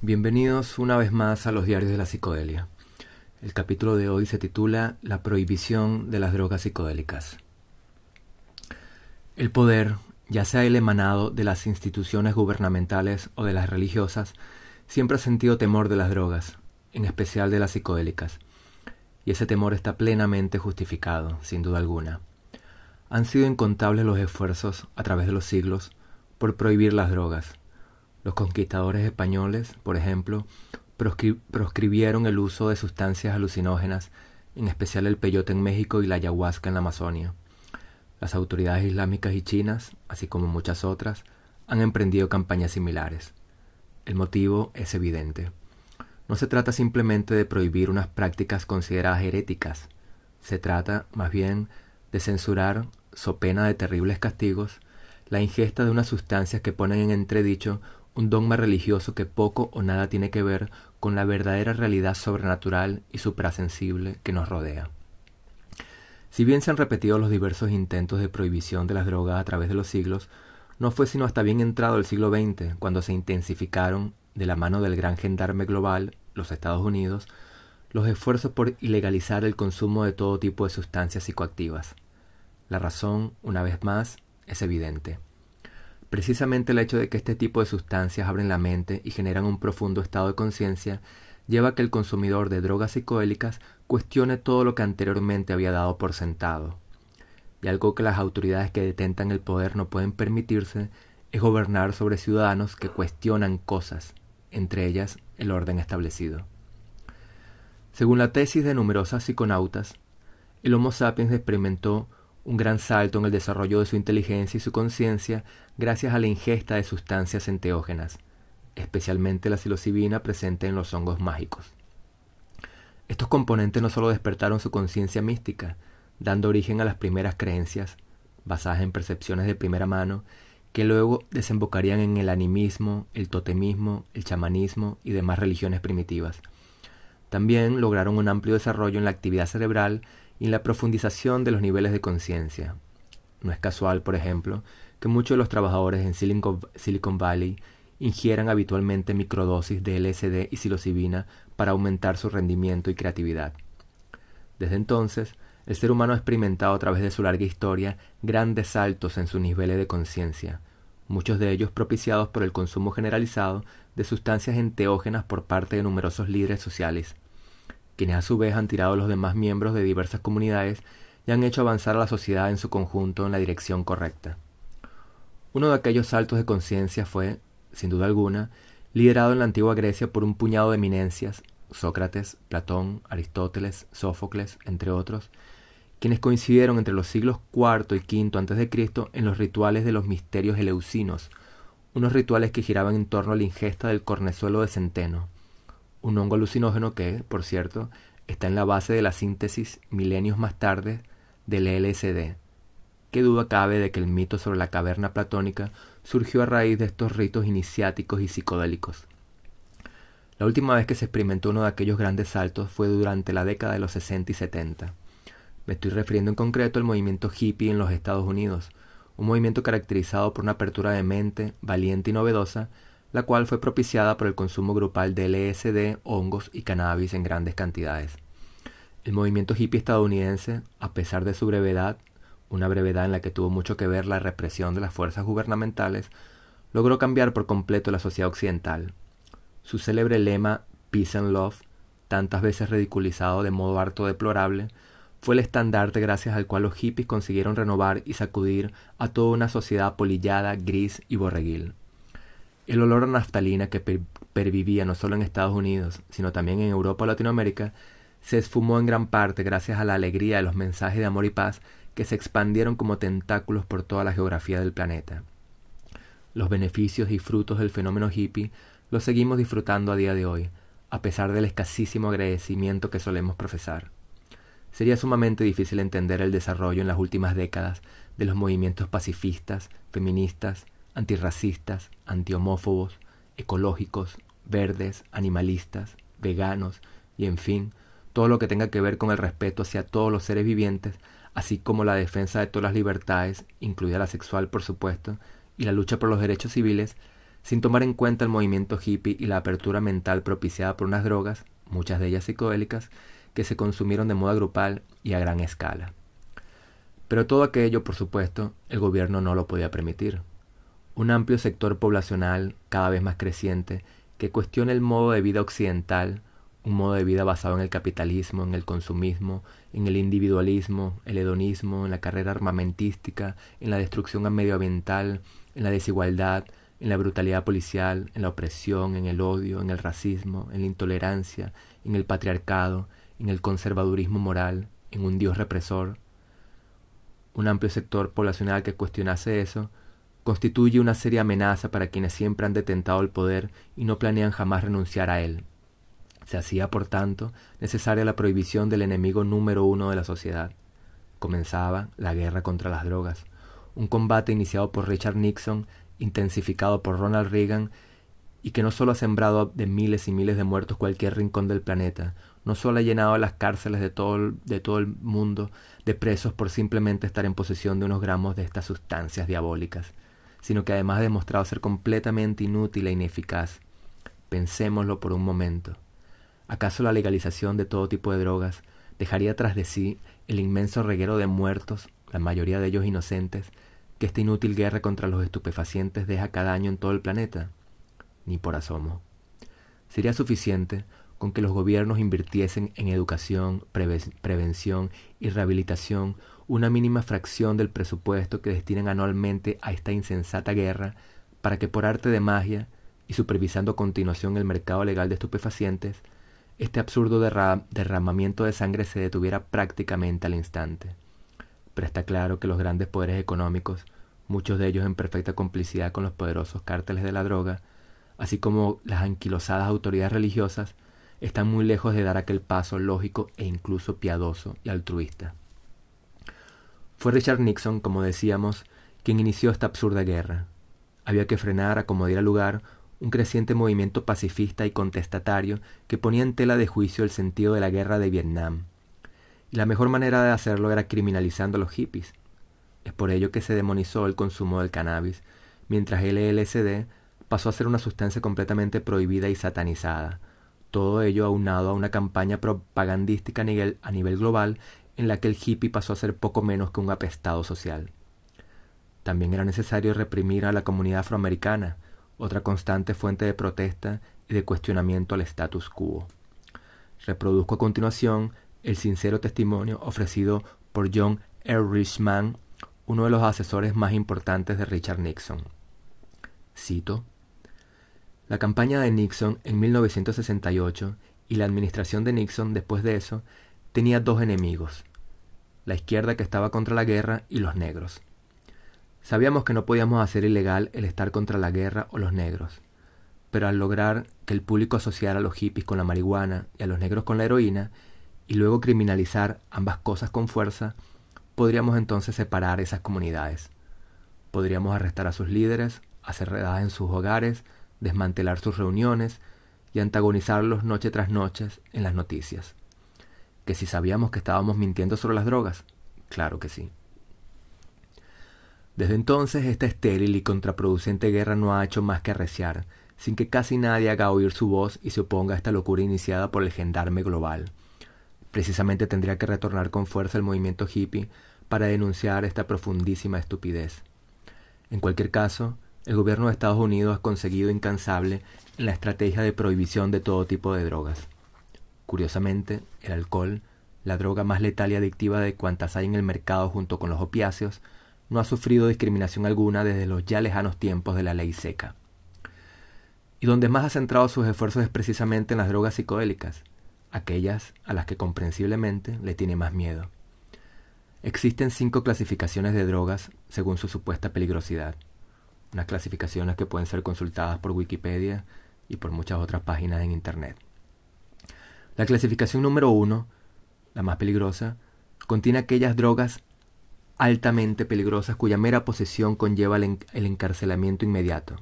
Bienvenidos una vez más a los diarios de la psicodelia. El capítulo de hoy se titula La prohibición de las drogas psicodélicas. El poder, ya sea el emanado de las instituciones gubernamentales o de las religiosas, siempre ha sentido temor de las drogas, en especial de las psicodélicas, y ese temor está plenamente justificado, sin duda alguna. Han sido incontables los esfuerzos, a través de los siglos, por prohibir las drogas. Los conquistadores españoles, por ejemplo, proscribieron el uso de sustancias alucinógenas, en especial el peyote en México y la ayahuasca en la Amazonia. Las autoridades islámicas y chinas, así como muchas otras, han emprendido campañas similares. El motivo es evidente. No se trata simplemente de prohibir unas prácticas consideradas heréticas, se trata, más bien, de censurar, so pena de terribles castigos, la ingesta de unas sustancias que ponen en entredicho un dogma religioso que poco o nada tiene que ver con la verdadera realidad sobrenatural y suprasensible que nos rodea. Si bien se han repetido los diversos intentos de prohibición de las drogas a través de los siglos, no fue sino hasta bien entrado el siglo XX cuando se intensificaron, de la mano del gran gendarme global, los Estados Unidos, los esfuerzos por ilegalizar el consumo de todo tipo de sustancias psicoactivas. La razón, una vez más, es evidente. Precisamente el hecho de que este tipo de sustancias abren la mente y generan un profundo estado de conciencia lleva a que el consumidor de drogas psicodélicas cuestione todo lo que anteriormente había dado por sentado. Y algo que las autoridades que detentan el poder no pueden permitirse es gobernar sobre ciudadanos que cuestionan cosas, entre ellas el orden establecido. Según la tesis de numerosas psiconautas, el Homo sapiens experimentó un gran salto en el desarrollo de su inteligencia y su conciencia gracias a la ingesta de sustancias enteógenas, especialmente la psilocibina presente en los hongos mágicos. Estos componentes no solo despertaron su conciencia mística, dando origen a las primeras creencias, basadas en percepciones de primera mano, que luego desembocarían en el animismo, el totemismo, el chamanismo y demás religiones primitivas. También lograron un amplio desarrollo en la actividad cerebral y en la profundización de los niveles de conciencia. No es casual, por ejemplo, que muchos de los trabajadores en Silicon, Valley ingieran habitualmente microdosis de LSD y psilocibina para aumentar su rendimiento y creatividad. Desde entonces, el ser humano ha experimentado a través de su larga historia grandes saltos en sus niveles de conciencia, muchos de ellos propiciados por el consumo generalizado de sustancias enteógenas por parte de numerosos líderes sociales, quienes a su vez han tirado a los demás miembros de diversas comunidades y han hecho avanzar a la sociedad en su conjunto en la dirección correcta. Uno de aquellos saltos de conciencia fue, sin duda alguna, liderado en la antigua Grecia por un puñado de eminencias, Sócrates, Platón, Aristóteles, Sófocles, entre otros, quienes coincidieron entre los siglos IV y V a.C. en los rituales de los misterios eleusinos, unos rituales que giraban en torno a la ingesta del cornezuelo de centeno, un hongo alucinógeno que, por cierto, está en la base de la síntesis milenios más tarde del LSD. ¿Qué duda cabe de que el mito sobre la caverna platónica surgió a raíz de estos ritos iniciáticos y psicodélicos? La última vez que se experimentó uno de aquellos grandes saltos fue durante la década de los 60 y 70. Me estoy refiriendo en concreto al movimiento hippie en los Estados Unidos, un movimiento caracterizado por una apertura de mente valiente y novedosa la cual fue propiciada por el consumo grupal de LSD, hongos y cannabis en grandes cantidades. El movimiento hippie estadounidense, a pesar de su brevedad, una brevedad en la que tuvo mucho que ver la represión de las fuerzas gubernamentales, logró cambiar por completo la sociedad occidental. Su célebre lema Peace and Love, tantas veces ridiculizado de modo harto deplorable, fue el estandarte gracias al cual los hippies consiguieron renovar y sacudir a toda una sociedad polillada, gris y borreguil. El olor a naftalina que pervivía no solo en Estados Unidos, sino también en Europa o Latinoamérica, se esfumó en gran parte gracias a la alegría de los mensajes de amor y paz que se expandieron como tentáculos por toda la geografía del planeta. Los beneficios y frutos del fenómeno hippie los seguimos disfrutando a día de hoy, a pesar del escasísimo agradecimiento que solemos profesar. Sería sumamente difícil entender el desarrollo en las últimas décadas de los movimientos pacifistas, feministas, antirracistas, antihomófobos, ecológicos, verdes, animalistas, veganos y en fin, todo lo que tenga que ver con el respeto hacia todos los seres vivientes, así como la defensa de todas las libertades, incluida la sexual por supuesto, y la lucha por los derechos civiles, sin tomar en cuenta el movimiento hippie y la apertura mental propiciada por unas drogas, muchas de ellas psicodélicas, que se consumieron de modo grupal y a gran escala. Pero todo aquello, por supuesto, el gobierno no lo podía permitir. Un amplio sector poblacional, cada vez más creciente, que cuestiona el modo de vida occidental, un modo de vida basado en el capitalismo, en el consumismo, en el individualismo, el hedonismo, en la carrera armamentística, en la destrucción medioambiental, en la desigualdad, en la brutalidad policial, en la opresión, en el odio, en el racismo, en la intolerancia, en el patriarcado, en el conservadurismo moral, en un Dios represor. Un amplio sector poblacional que cuestionase eso constituye una seria amenaza para quienes siempre han detentado el poder y no planean jamás renunciar a él. Se hacía, por tanto, necesaria la prohibición del enemigo número uno de la sociedad. Comenzaba la guerra contra las drogas, un combate iniciado por Richard Nixon, intensificado por Ronald Reagan, y que no solo ha sembrado de miles y miles de muertos cualquier rincón del planeta, no solo ha llenado las cárceles de todo, de todo el mundo de presos por simplemente estar en posesión de unos gramos de estas sustancias diabólicas, sino que además ha demostrado ser completamente inútil e ineficaz. Pensémoslo por un momento. ¿Acaso la legalización de todo tipo de drogas dejaría tras de sí el inmenso reguero de muertos, la mayoría de ellos inocentes, que esta inútil guerra contra los estupefacientes deja cada año en todo el planeta? Ni por asomo. Sería suficiente con que los gobiernos invirtiesen en educación, prevención y rehabilitación una mínima fracción del presupuesto que destinan anualmente a esta insensata guerra para que por arte de magia y supervisando a continuación el mercado legal de estupefacientes, este absurdo derramamiento de sangre se detuviera prácticamente al instante. Pero está claro que los grandes poderes económicos, muchos de ellos en perfecta complicidad con los poderosos cárteles de la droga, así como las anquilosadas autoridades religiosas, están muy lejos de dar aquel paso lógico e incluso piadoso y altruista. Fue Richard Nixon, como decíamos, quien inició esta absurda guerra. Había que frenar a como diera lugar un creciente movimiento pacifista y contestatario que ponía en tela de juicio el sentido de la guerra de Vietnam. Y la mejor manera de hacerlo era criminalizando a los hippies. Es por ello que se demonizó el consumo del cannabis, mientras el LSD pasó a ser una sustancia completamente prohibida y satanizada. Todo ello aunado a una campaña propagandística a nivel, a nivel global en la que el hippie pasó a ser poco menos que un apestado social. También era necesario reprimir a la comunidad afroamericana, otra constante fuente de protesta y de cuestionamiento al status quo. Reproduzco a continuación el sincero testimonio ofrecido por John Ehrlichman, uno de los asesores más importantes de Richard Nixon. Cito: La campaña de Nixon en 1968 y la administración de Nixon después de eso tenía dos enemigos, la izquierda que estaba contra la guerra y los negros. Sabíamos que no podíamos hacer ilegal el estar contra la guerra o los negros, pero al lograr que el público asociara a los hippies con la marihuana y a los negros con la heroína, y luego criminalizar ambas cosas con fuerza, podríamos entonces separar esas comunidades. Podríamos arrestar a sus líderes, hacer redadas en sus hogares, desmantelar sus reuniones y antagonizarlos noche tras noche en las noticias. ¿Que si sabíamos que estábamos mintiendo sobre las drogas? Claro que sí. Desde entonces esta estéril y contraproducente guerra no ha hecho más que arreciar, sin que casi nadie haga oír su voz y se oponga a esta locura iniciada por el gendarme global. Precisamente tendría que retornar con fuerza el movimiento hippie para denunciar esta profundísima estupidez. En cualquier caso, el gobierno de Estados Unidos ha conseguido incansable la estrategia de prohibición de todo tipo de drogas. Curiosamente, el alcohol, la droga más letal y adictiva de cuantas hay en el mercado junto con los opiáceos, no ha sufrido discriminación alguna desde los ya lejanos tiempos de la ley seca. Y donde más ha centrado sus esfuerzos es precisamente en las drogas psicodélicas, aquellas a las que comprensiblemente le tiene más miedo. Existen cinco clasificaciones de drogas según su supuesta peligrosidad, unas clasificaciones que pueden ser consultadas por Wikipedia y por muchas otras páginas en Internet. La clasificación número uno, la más peligrosa, contiene aquellas drogas altamente peligrosas cuya mera posesión conlleva el, encarcelamiento inmediato.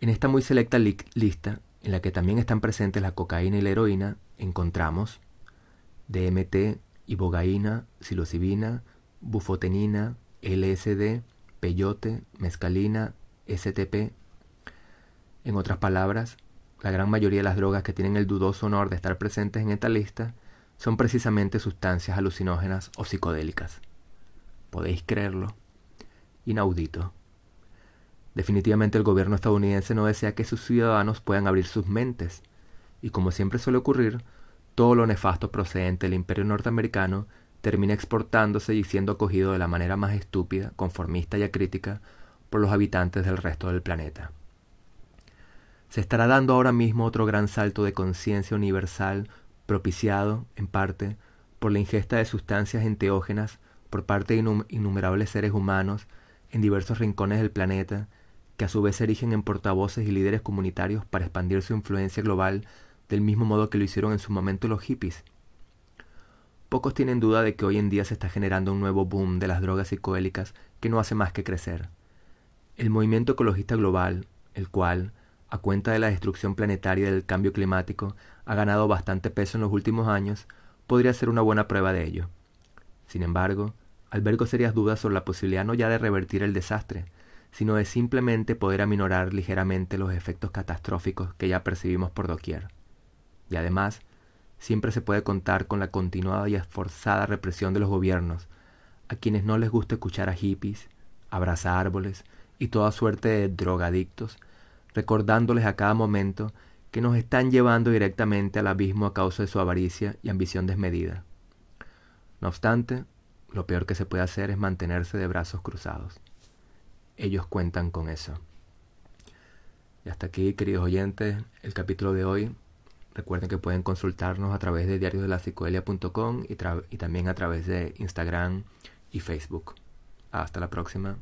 En esta muy selecta lista, en la que también están presentes la cocaína y la heroína, encontramos DMT, ibogaína, psilocibina, bufotenina, LSD, peyote, mescalina, STP. En otras palabras, la gran mayoría de las drogas que tienen el dudoso honor de estar presentes en esta lista son precisamente sustancias alucinógenas o psicodélicas. ¿Podéis creerlo? Inaudito. Definitivamente el gobierno estadounidense no desea que sus ciudadanos puedan abrir sus mentes, y como siempre suele ocurrir, todo lo nefasto procedente del imperio norteamericano termina exportándose y siendo acogido de la manera más estúpida, conformista y acrítica por los habitantes del resto del planeta. Se estará dando ahora mismo otro gran salto de conciencia universal propiciado, en parte, por la ingesta de sustancias enteógenas por parte de innumerables seres humanos en diversos rincones del planeta, que a su vez se erigen en portavoces y líderes comunitarios para expandir su influencia global del mismo modo que lo hicieron en su momento los hippies. Pocos tienen duda de que hoy en día se está generando un nuevo boom de las drogas psicoélicas que no hace más que crecer. El movimiento ecologista global, el cual, a cuenta de la destrucción planetaria y del cambio climático, ha ganado bastante peso en los últimos años, podría ser una buena prueba de ello. Sin embargo, albergo serias dudas sobre la posibilidad no ya de revertir el desastre, sino de simplemente poder aminorar ligeramente los efectos catastróficos que ya percibimos por doquier. Y además, siempre se puede contar con la continuada y esforzada represión de los gobiernos, a quienes no les gusta escuchar a hippies, abrazar árboles y toda suerte de drogadictos, recordándoles a cada momento que nos están llevando directamente al abismo a causa de su avaricia y ambición desmedida. No obstante, lo peor que se puede hacer es mantenerse de brazos cruzados. Ellos cuentan con eso. Y hasta aquí, queridos oyentes, el capítulo de hoy. Recuerden que pueden consultarnos a través de diariosdelapsicodelia.com y, y también a través de Instagram y Facebook. Hasta la próxima.